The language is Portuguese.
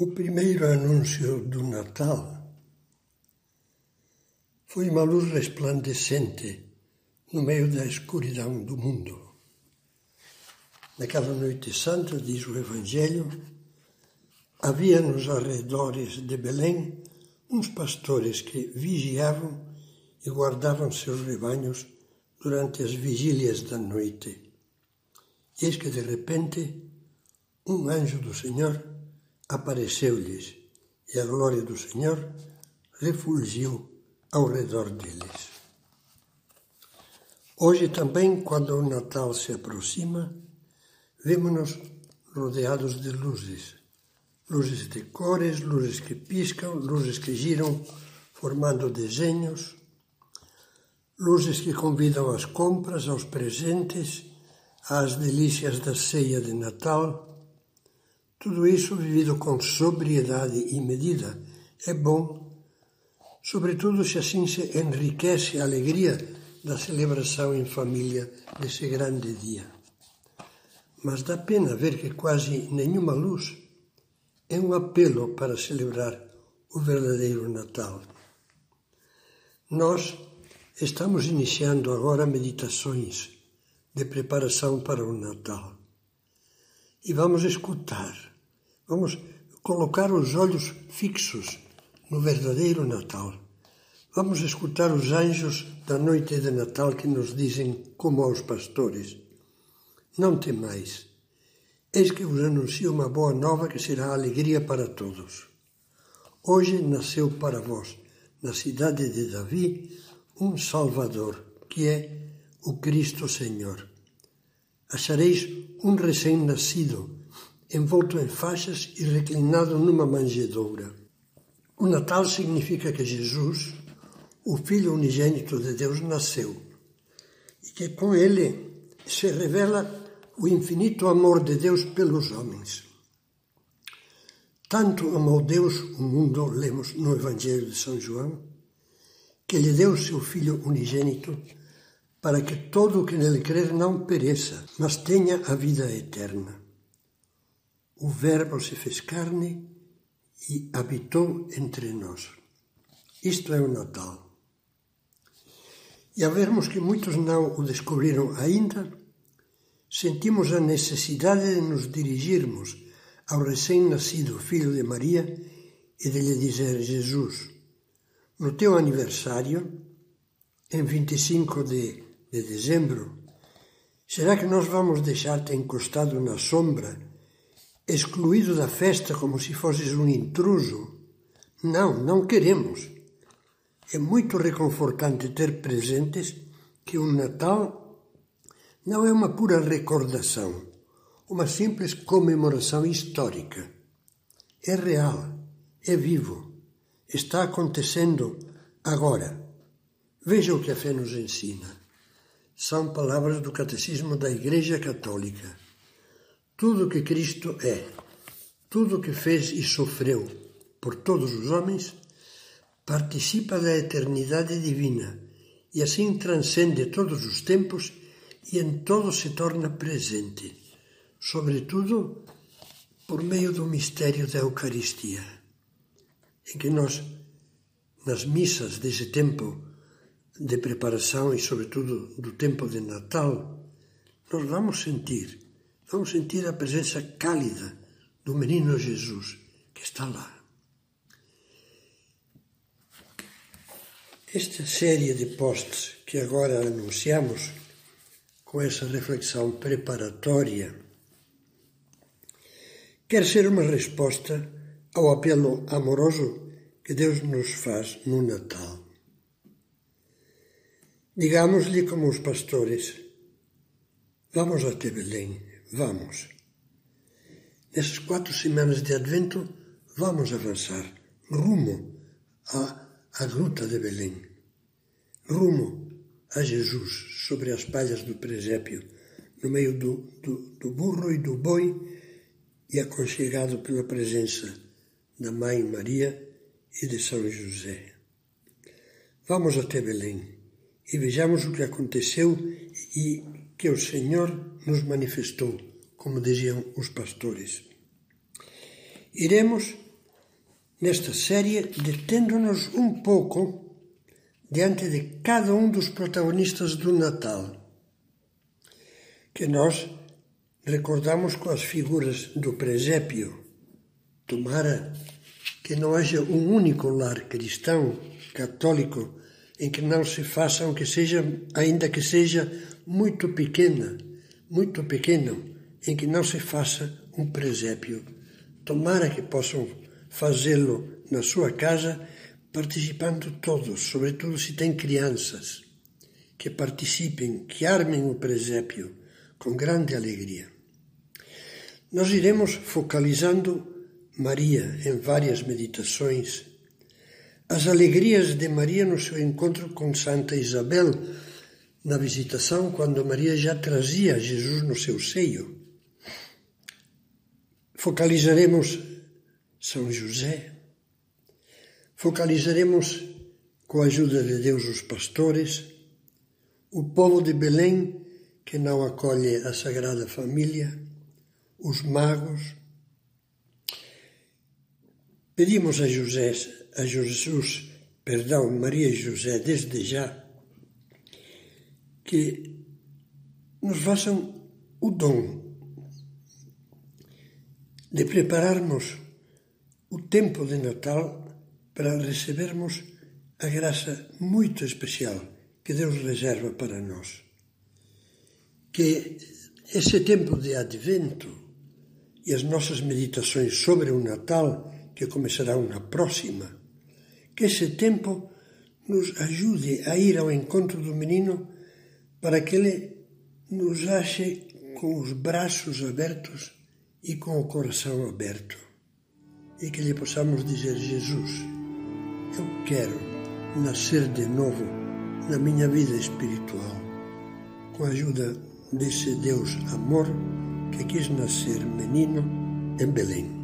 O primeiro anúncio do Natal foi uma luz resplandecente no meio da escuridão do mundo. Naquela noite santa, diz o Evangelho, havia nos arredores de Belém uns pastores que vigiavam e guardavam seus rebanhos durante as vigílias da noite. Eis que de repente um anjo do Senhor apareceu-lhes e a glória do Senhor refulgiu ao redor deles. Hoje também, quando o Natal se aproxima, vemos-nos rodeados de luzes. Luzes de cores, luzes que piscam, luzes que giram, formando desenhos, luzes que convidam às compras, aos presentes, às delícias da ceia de Natal tudo isso vivido com sobriedade e medida é bom, sobretudo se assim se enriquece a alegria da celebração em família desse grande dia. Mas dá pena ver que quase nenhuma luz é um apelo para celebrar o verdadeiro Natal. Nós estamos iniciando agora meditações de preparação para o Natal e vamos escutar, vamos colocar os olhos fixos no verdadeiro Natal. Vamos escutar os anjos da noite de Natal que nos dizem, como aos pastores: Não temais, eis que vos anuncio uma boa nova que será alegria para todos. Hoje nasceu para vós, na cidade de Davi, um Salvador, que é o Cristo Senhor achareis um recém-nascido, envolto em faixas e reclinado numa manjedoura. O Natal significa que Jesus, o Filho unigênito de Deus, nasceu e que com ele se revela o infinito amor de Deus pelos homens. Tanto amou Deus o mundo, lemos no Evangelho de São João, que lhe deu seu Filho unigênito para que todo o que nele crer não pereça, mas tenha a vida eterna. O Verbo se fez carne e habitou entre nós. Isto é o Natal. E a vermos que muitos não o descobriram ainda, sentimos a necessidade de nos dirigirmos ao recém-nascido filho de Maria e de lhe dizer: Jesus, no teu aniversário, em 25 de de dezembro, será que nós vamos deixar-te encostado na sombra, excluído da festa como se fosses um intruso? Não, não queremos. É muito reconfortante ter presentes que o Natal não é uma pura recordação, uma simples comemoração histórica. É real, é vivo, está acontecendo agora. Veja o que a fé nos ensina são palavras do Catecismo da Igreja Católica. Tudo o que Cristo é, tudo o que fez e sofreu por todos os homens, participa da eternidade divina e assim transcende todos os tempos e em todo se torna presente, sobretudo por meio do mistério da Eucaristia, em que nós, nas missas desse tempo, de preparação e, sobretudo, do tempo de Natal, nós vamos sentir, vamos sentir a presença cálida do menino Jesus que está lá. Esta série de posts que agora anunciamos, com essa reflexão preparatória, quer ser uma resposta ao apelo amoroso que Deus nos faz no Natal. Digámosle como os pastores: Vamos até Belém, vamos. Nessas quatro semanas de Advento, vamos avançar rumo à, à gruta de Belém, rumo a Jesus sobre as palhas do presépio, no meio do, do, do burro e do boi e aconchegado pela presença da Mãe Maria e de São José. Vamos até Belém e vejamos o que aconteceu e que o Senhor nos manifestou, como diziam os pastores. Iremos nesta série detendo-nos um pouco diante de cada um dos protagonistas do Natal, que nós recordamos com as figuras do presépio. Tomara que não haja um único lar cristão, católico, em que não se faça, seja, ainda que seja muito pequena, muito pequeno, em que não se faça um presépio. Tomara que possam fazê-lo na sua casa, participando todos, sobretudo se tem crianças, que participem, que armem o presépio com grande alegria. Nós iremos focalizando Maria em várias meditações, as alegrias de Maria no seu encontro com Santa Isabel, na visitação, quando Maria já trazia Jesus no seu seio. Focalizaremos São José, focalizaremos com a ajuda de Deus os pastores, o povo de Belém que não acolhe a Sagrada Família, os magos, Pedimos a José, a Jesus, perdão, Maria e José, desde já, que nos façam o dom de prepararmos o tempo de Natal para recebermos a graça muito especial que Deus reserva para nós. Que esse tempo de Advento e as nossas meditações sobre o Natal que começará uma próxima, que esse tempo nos ajude a ir ao encontro do menino para que ele nos ache com os braços abertos e com o coração aberto. E que lhe possamos dizer: Jesus, eu quero nascer de novo na minha vida espiritual, com a ajuda desse Deus amor que quis nascer menino em Belém.